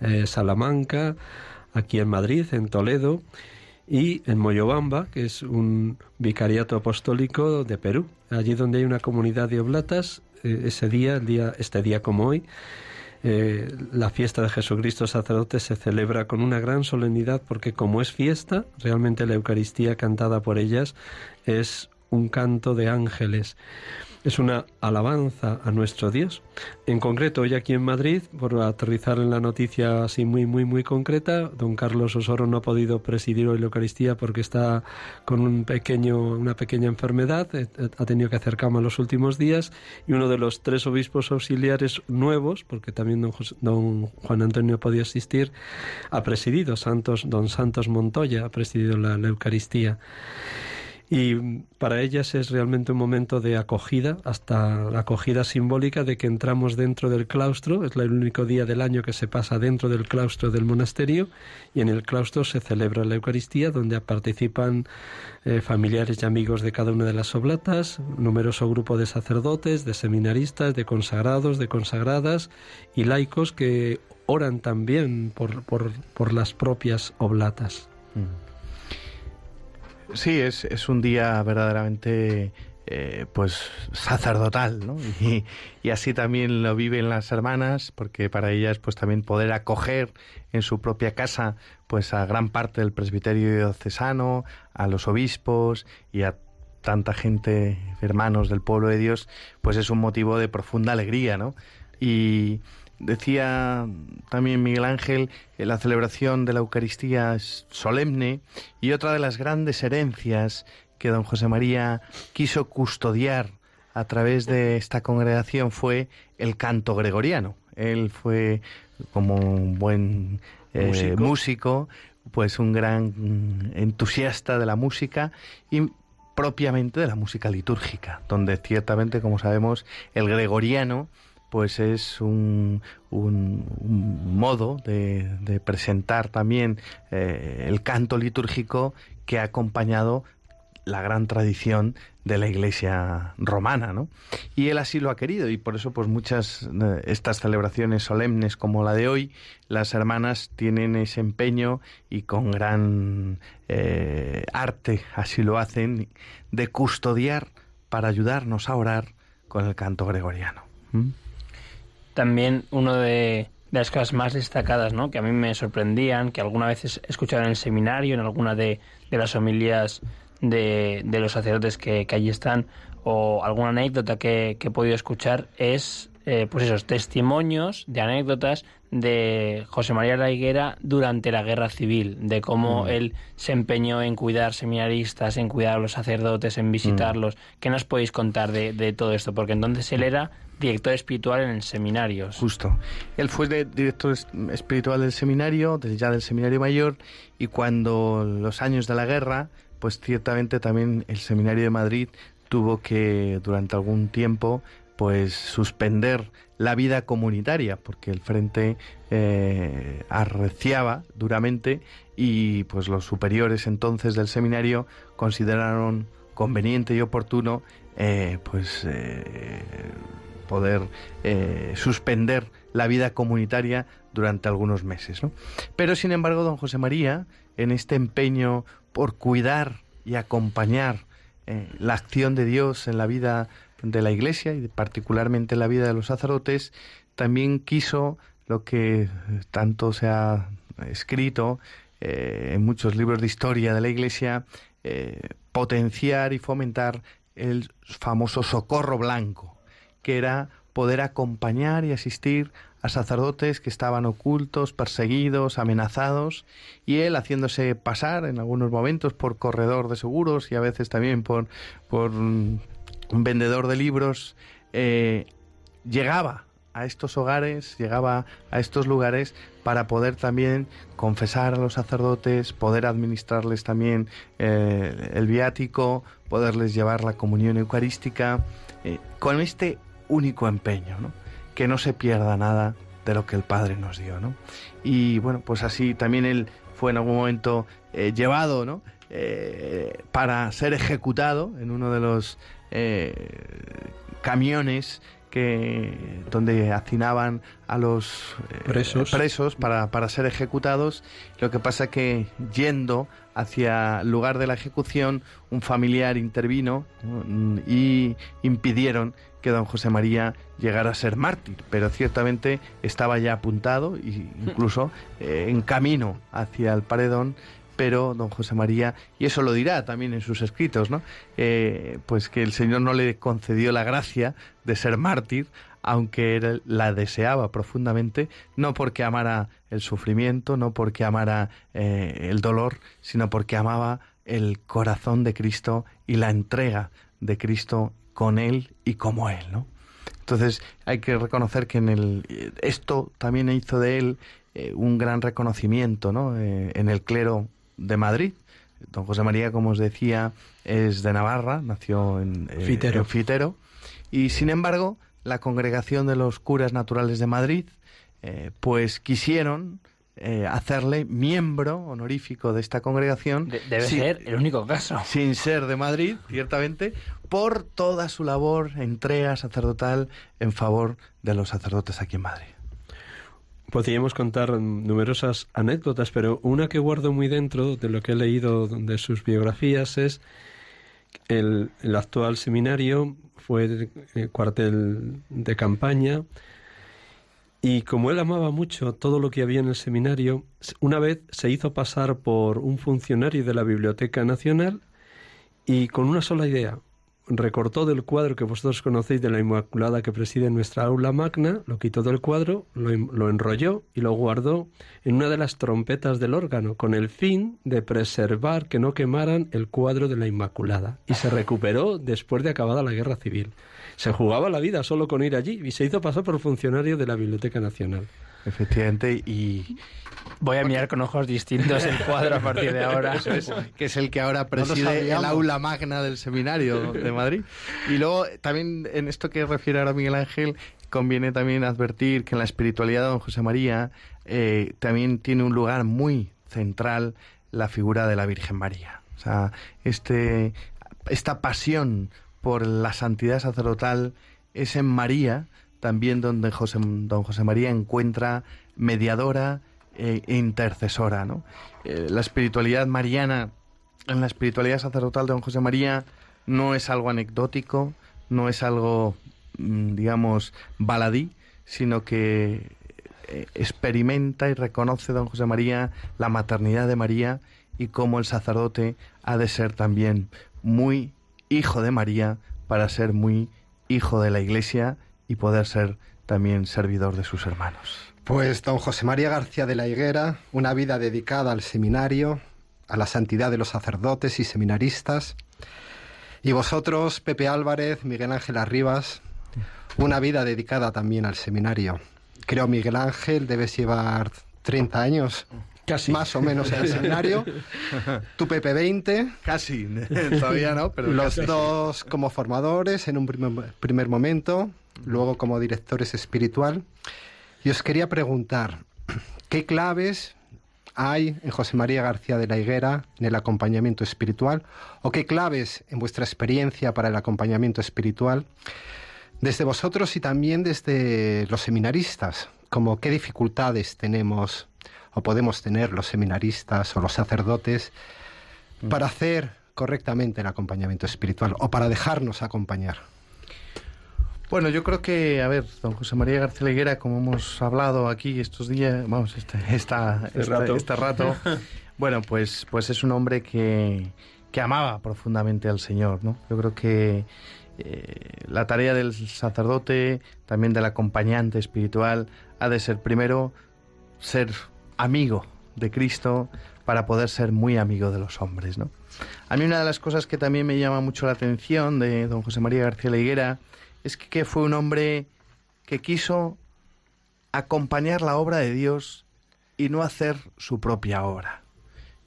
eh, Salamanca, aquí en Madrid, en Toledo y en Moyobamba, que es un vicariato apostólico de Perú. Allí donde hay una comunidad de oblatas, ese día, el día, este día como hoy, eh, la fiesta de Jesucristo sacerdote se celebra con una gran solemnidad porque como es fiesta, realmente la Eucaristía cantada por ellas es un canto de ángeles es una alabanza a nuestro Dios. En concreto, hoy aquí en Madrid, por aterrizar en la noticia así muy, muy, muy concreta, don Carlos Osoro no ha podido presidir hoy la Eucaristía porque está con un pequeño, una pequeña enfermedad, eh, ha tenido que hacer cama los últimos días, y uno de los tres obispos auxiliares nuevos, porque también don, don Juan Antonio podía asistir, ha presidido, Santos, don Santos Montoya ha presidido la Eucaristía. Y para ellas es realmente un momento de acogida, hasta la acogida simbólica de que entramos dentro del claustro, es el único día del año que se pasa dentro del claustro del monasterio, y en el claustro se celebra la Eucaristía, donde participan eh, familiares y amigos de cada una de las oblatas, numeroso grupo de sacerdotes, de seminaristas, de consagrados, de consagradas y laicos que oran también por, por, por las propias oblatas. Mm. Sí, es, es un día verdaderamente eh, pues sacerdotal, ¿no? Y, así también lo viven las hermanas, porque para ellas pues también poder acoger en su propia casa pues a gran parte del presbiterio diocesano, a los obispos y a tanta gente, hermanos del pueblo de Dios, pues es un motivo de profunda alegría, ¿no? Y, Decía también Miguel Ángel, que la celebración de la Eucaristía es solemne y otra de las grandes herencias que don José María quiso custodiar a través de esta congregación fue el canto gregoriano. Él fue como un buen eh, músico. músico, pues un gran entusiasta de la música y propiamente de la música litúrgica, donde ciertamente, como sabemos, el gregoriano pues es un, un, modo de, de, presentar también eh, el canto litúrgico que ha acompañado la gran tradición de la Iglesia romana, ¿no? Y él así lo ha querido y por eso pues muchas de estas celebraciones solemnes como la de hoy, las hermanas tienen ese empeño y con gran eh, arte así lo hacen de custodiar para ayudarnos a orar con el canto gregoriano. ¿Mm? También uno de, de, las cosas más destacadas, ¿no? Que a mí me sorprendían, que alguna vez he escuchado en el seminario, en alguna de, de las homilías de, de los sacerdotes que, que, allí están, o alguna anécdota que, que he podido escuchar, es eh, pues esos testimonios de anécdotas de José María La Higuera durante la guerra civil, de cómo mm. él se empeñó en cuidar seminaristas, en cuidar a los sacerdotes, en visitarlos. Mm. ¿Qué nos podéis contar de, de, todo esto? Porque entonces él era director espiritual en el seminario. Justo. Él fue de, director espiritual del seminario, ya del seminario mayor, y cuando los años de la guerra, pues ciertamente también el seminario de Madrid tuvo que durante algún tiempo pues suspender la vida comunitaria porque el frente eh, arreciaba duramente y pues los superiores entonces del seminario consideraron conveniente y oportuno eh, pues eh, poder suspender la vida comunitaria durante algunos meses. ¿no? Pero sin embargo, don José María, en este empeño por cuidar y acompañar la acción de Dios en la vida de la Iglesia y particularmente en la vida de los sacerdotes, también quiso lo que tanto se ha escrito eh, en muchos libros de historia de la Iglesia, eh, potenciar y fomentar el famoso socorro blanco, que era poder acompañar y asistir a sacerdotes que estaban ocultos, perseguidos, amenazados, y él haciéndose pasar en algunos momentos por corredor de seguros y a veces también por, vendedor de libros, eh, llegaba a estos hogares, llegaba a estos lugares para poder también confesar a los sacerdotes, poder administrarles también eh, el viático, poderles llevar la comunión eucarística, eh, con este único empeño, ¿no? que no se pierda nada de lo que el Padre nos dio. ¿no? Y bueno, pues así también él fue en algún momento llevado ¿no? Para ser ejecutado en uno de los eh, camiones que donde hacinaban a los eh, Presos. presos para, para ser ejecutados. Lo que pasa que yendo hacia el lugar de la ejecución, un familiar intervino mm, y impidieron que don José María llegara a ser mártir, pero ciertamente estaba ya apuntado e incluso eh, en camino hacia el paredón, pero don José María, y eso lo dirá también en sus escritos, ¿no? Eh, pues que el Señor no le concedió la gracia de ser mártir, aunque él la deseaba profundamente, no porque amara el sufrimiento, no porque amara eh, el dolor, sino porque amaba el corazón de Cristo y la entrega de Cristo con él y como él, ¿no? Entonces hay que reconocer que en el esto también hizo de él eh, un gran reconocimiento, ¿no? En el clero de Madrid. Don José María, como os decía, es de Navarra, nació en eh, Fitero. en Fitero, y sin embargo la congregación de los curas naturales de Madrid, eh, pues quisieron eh, hacerle miembro honorífico de esta congregación. De- debe sin- ser el único caso. sin ser de Madrid, ciertamente, por toda su labor, entrega sacerdotal en favor de los sacerdotes aquí en Madrid. Podríamos contar numerosas anécdotas, pero una que guardo muy dentro de lo que he leído de sus biografías es el, el actual seminario fue el, el cuartel de campaña y como él amaba mucho todo lo que había en el seminario, una vez se hizo pasar por un funcionario de la Biblioteca Nacional y con una sola idea, recortó del cuadro que vosotros conocéis de la Inmaculada que preside nuestra aula magna, lo quitó del cuadro, lo, lo enrolló y lo guardó en una de las trompetas del órgano, con el fin de preservar que no quemaran el cuadro de la Inmaculada. Y se recuperó después de acabada la guerra civil. Se jugaba la vida solo con ir allí y se hizo pasar por funcionario de la Biblioteca Nacional. Efectivamente, y Voy a mirar con ojos distintos el cuadro a partir de ahora. Eso es, que es el que ahora preside el aula magna del seminario de Madrid. Y luego, también en esto que refiere ahora Miguel Ángel, conviene también advertir que en la espiritualidad de don José María eh, también tiene un lugar muy central la figura de la Virgen María. O sea, este, esta pasión por la santidad sacerdotal es en María también donde José, don José María encuentra mediadora eh, intercesora. ¿no? Eh, la espiritualidad mariana, en la espiritualidad sacerdotal de don José María, no es algo anecdótico, no es algo, mm, digamos, baladí, sino que eh, experimenta y reconoce don José María la maternidad de María y cómo el sacerdote ha de ser también muy hijo de María para ser muy hijo de la Iglesia y poder ser también servidor de sus hermanos. Pues don José María García de la Higuera, una vida dedicada al seminario, a la santidad de los sacerdotes y seminaristas. Y vosotros, Pepe Álvarez, Miguel Ángel Arribas, una vida dedicada también al seminario. Creo, Miguel Ángel, debes llevar 30 años Casi. más o menos en el seminario. Tu Pepe 20, Casi, todavía no, pero los casi. dos como formadores en un primer, primer momento, luego como directores espiritual. Y os quería preguntar, ¿qué claves hay en José María García de la Higuera en el acompañamiento espiritual? ¿O qué claves en vuestra experiencia para el acompañamiento espiritual? Desde vosotros y también desde los seminaristas, como qué dificultades tenemos o podemos tener los seminaristas o los sacerdotes para hacer correctamente el acompañamiento espiritual o para dejarnos acompañar. Bueno, yo creo que, a ver, don José María García Higuera, como hemos hablado aquí estos días, vamos, este, esta- Este este- rato. este rato, bueno, pues, pues es un hombre que, que amaba profundamente al Señor, ¿no? Yo creo que eh, la tarea del sacerdote, también del acompañante espiritual, ha de ser primero ser amigo de Cristo para poder ser muy amigo de los hombres, ¿no? A mí una de las cosas que también me llama mucho la atención de don José María García Higuera es que, fue un hombre que quiso acompañar la obra de Dios y no hacer su propia obra.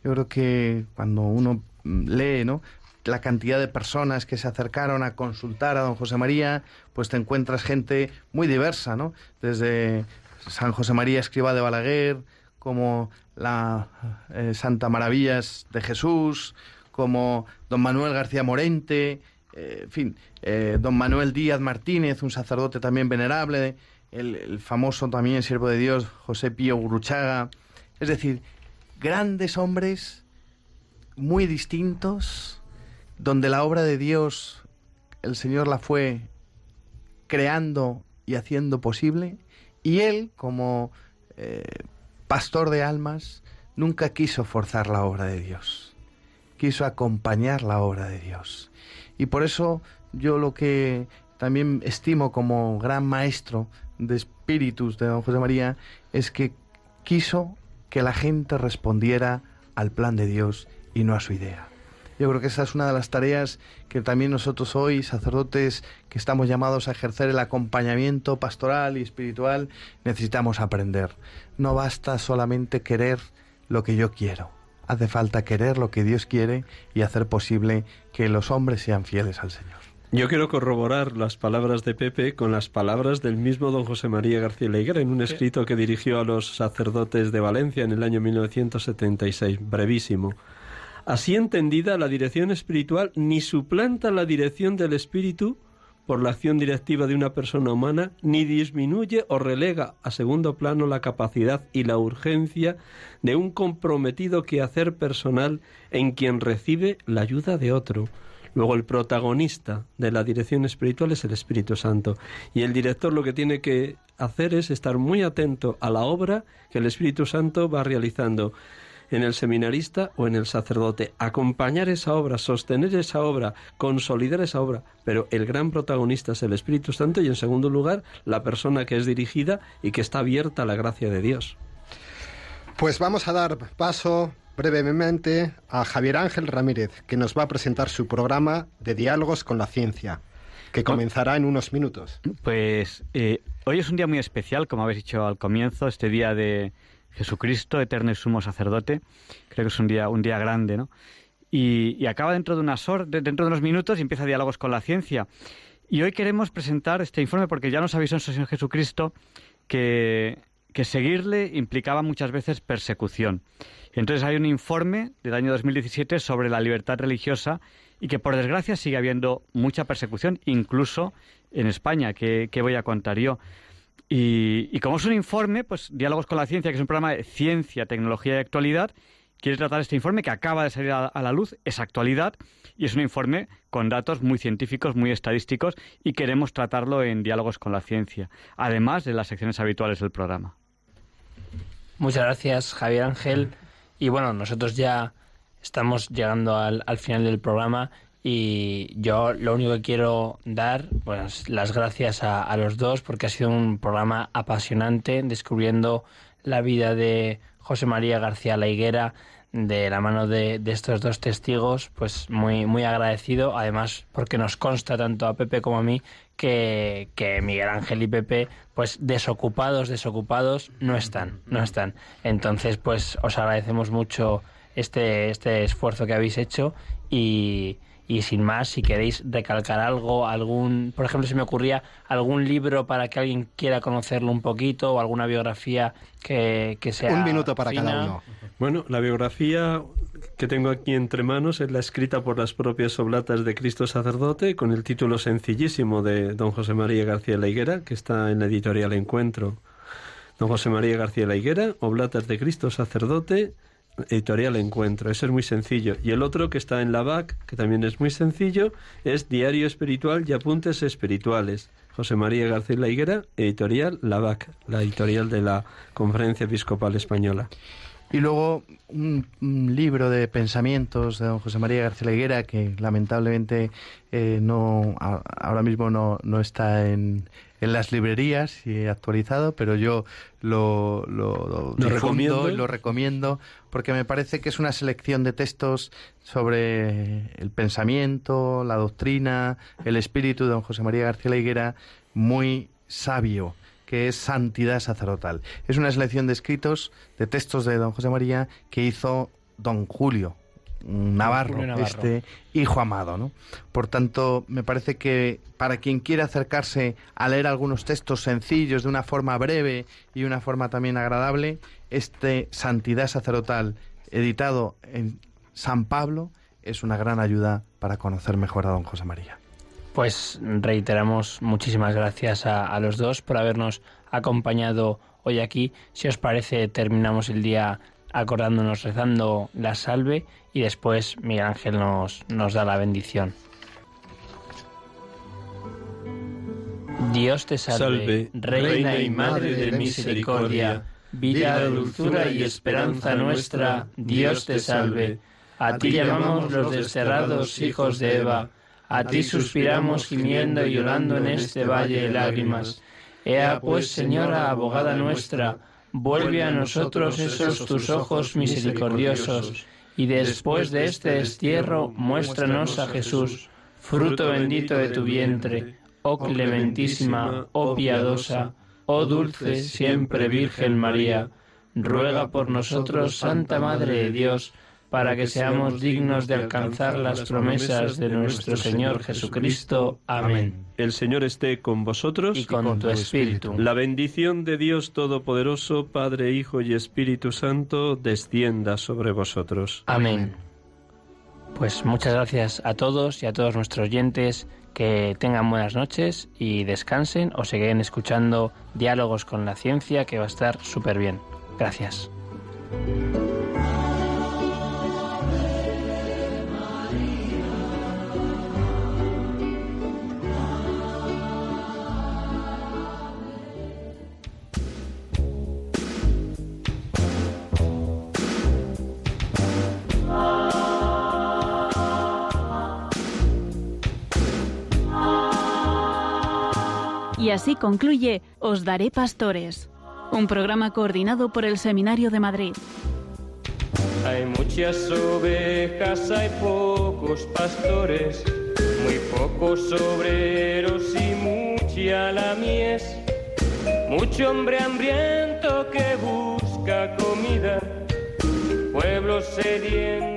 Yo creo que cuando uno lee, ¿no? la cantidad de personas que se acercaron a consultar a don José María, pues te encuentras gente muy diversa, ¿no? Desde San José María Escriba de Balaguer, como la eh, Santa Maravillas de Jesús, como don Manuel García Morente, eh, en fin, eh, don Manuel Díaz Martínez, un sacerdote también venerable, el, famoso también siervo de Dios José Pío Guruchaga, es decir, grandes hombres muy distintos, donde la obra de Dios el Señor la fue creando y haciendo posible, y él, como eh, pastor de almas, nunca quiso forzar la obra de Dios, quiso acompañar la obra de Dios. Y por eso yo lo que también estimo como gran maestro de espíritus de don José María es que quiso que la gente respondiera al plan de Dios y no a su idea. Yo creo que esa es una de las tareas que también nosotros hoy, sacerdotes que estamos llamados a ejercer el acompañamiento pastoral y espiritual, necesitamos aprender. No basta solamente querer lo que yo quiero. Hace falta querer lo que Dios quiere y hacer posible que los hombres sean fieles al Señor. Yo quiero corroborar las palabras de Pepe con las palabras del mismo don José María García Leiguera en un escrito que dirigió a los sacerdotes de Valencia en el año 1976, brevísimo. Así entendida, la dirección espiritual ni suplanta la dirección del espíritu por la acción directiva de una persona humana, ni disminuye o relega a segundo plano la capacidad y la urgencia de un comprometido quehacer personal en quien recibe la ayuda de otro. Luego el protagonista de la dirección espiritual es el Espíritu Santo y el director lo que tiene que hacer es estar muy atento a la obra que el Espíritu Santo va realizando en el seminarista o en el sacerdote, acompañar esa obra, sostener esa obra, consolidar esa obra, pero el gran protagonista es el Espíritu Santo y en segundo lugar la persona que es dirigida y que está abierta a la gracia de Dios. Pues vamos a dar paso brevemente a Javier Ángel Ramírez, que nos va a presentar su programa de diálogos con la ciencia, que comenzará en unos minutos. Pues eh, hoy es un día muy especial, como habéis dicho al comienzo, este día de Jesucristo, eterno y sumo sacerdote. Creo que es un día, un día grande, ¿no? Y, acaba dentro de, unas hor- de- dentro de unos minutos y empieza diálogos con la ciencia. Y hoy queremos presentar este informe porque ya nos avisó nuestro Señor Jesucristo que, que seguirle implicaba muchas veces persecución. Entonces hay un informe del año 2017 sobre la libertad religiosa y que por desgracia sigue habiendo mucha persecución, incluso en España, que, que voy a contar yo. Y, como es un informe, pues Diálogos con la Ciencia, que es un programa de ciencia, tecnología y actualidad, quiere tratar este informe que acaba de salir a, la luz, es actualidad, y es un informe con datos muy científicos, muy estadísticos, y queremos tratarlo en Diálogos con la Ciencia, además de las secciones habituales del programa. Muchas gracias, Javier Ángel. Y bueno, nosotros ya estamos llegando al final del programa y yo lo único que quiero dar, pues las gracias a, a los dos porque ha sido un programa apasionante descubriendo la vida de José María García La Higuera de la mano de, de estos dos testigos, pues muy, muy agradecido, además porque nos consta tanto a Pepe como a mí que, que Miguel Ángel y Pepe, pues desocupados, desocupados, no están, no están. Entonces, pues os agradecemos mucho este, este esfuerzo que habéis hecho y, y sin más, si queréis recalcar algo, algún, por ejemplo, se me ocurría algún libro para que alguien quiera conocerlo un poquito o alguna biografía que, que sea Un minuto para fina. cada uno. Bueno, la biografía que tengo aquí entre manos es la escrita por las propias oblatas de Cristo Sacerdote con el título sencillísimo de don José María García La Higuera, que está en la editorial Encuentro. Don José María García La Higuera, Oblatas de Cristo Sacerdote, editorial Encuentro. Ese es muy sencillo. Y el otro que está en la BAC, que también es muy sencillo, es Diario Espiritual y Apuntes Espirituales. José María García La Higuera, editorial LAVAC, la editorial de la Conferencia Episcopal Española. Y luego un, un libro de pensamientos de don José María García Higuera que lamentablemente eh, no a- ahora mismo no, no está en, en las librerías y actualizado, pero yo lo, lo, difundo recomiendo. y lo recomiendo porque me parece que es una selección de textos sobre el pensamiento, la doctrina, el espíritu de don José María García Higuera muy sabio que es Santidad Sacerdotal. Es una selección de escritos, de textos de don José María que hizo don Julio Navarro, este hijo amado, ¿no? Por tanto, me parece que para quien quiera acercarse a leer algunos textos sencillos de una forma breve y una forma también agradable, este Santidad Sacerdotal, editado en San Pablo, es una gran ayuda para conocer mejor a don José María. Pues reiteramos muchísimas gracias a, a los dos por habernos acompañado hoy aquí. Si os parece, terminamos el día acordándonos rezando la salve y después Miguel Ángel nos, nos da la bendición. Dios te salve, Salve, Reina y Madre de misericordia, vida, dulzura y esperanza nuestra, Dios te salve. A ti llamamos los desterrados hijos de Eva, a ti suspiramos gimiendo y llorando en este valle de lágrimas. Ea pues, Señora, abogada nuestra, vuelve a nosotros esos tus ojos misericordiosos, y después de este destierro, muéstranos a Jesús, fruto bendito de tu vientre, oh clementísima, oh piadosa, oh dulce siempre Virgen María, ruega por nosotros, Santa Madre de Dios, para que seamos dignos de alcanzar las promesas de nuestro Señor Jesucristo. Amén. El Señor esté con vosotros Y con tu espíritu. La bendición de Dios Todopoderoso, Padre, Hijo y Espíritu Santo, descienda sobre vosotros. Amén. Pues muchas gracias a todos y a todos nuestros oyentes. Que tengan buenas noches y descansen o siguen escuchando Diálogos con la Ciencia, que va a estar súper bien. Gracias. Así concluye Os Daré Pastores, un programa coordinado por el Seminario de Madrid. Hay muchas ovejas, hay pocos pastores, muy pocos obreros y mucha la mies. Mucho hombre hambriento que busca comida, pueblo sediento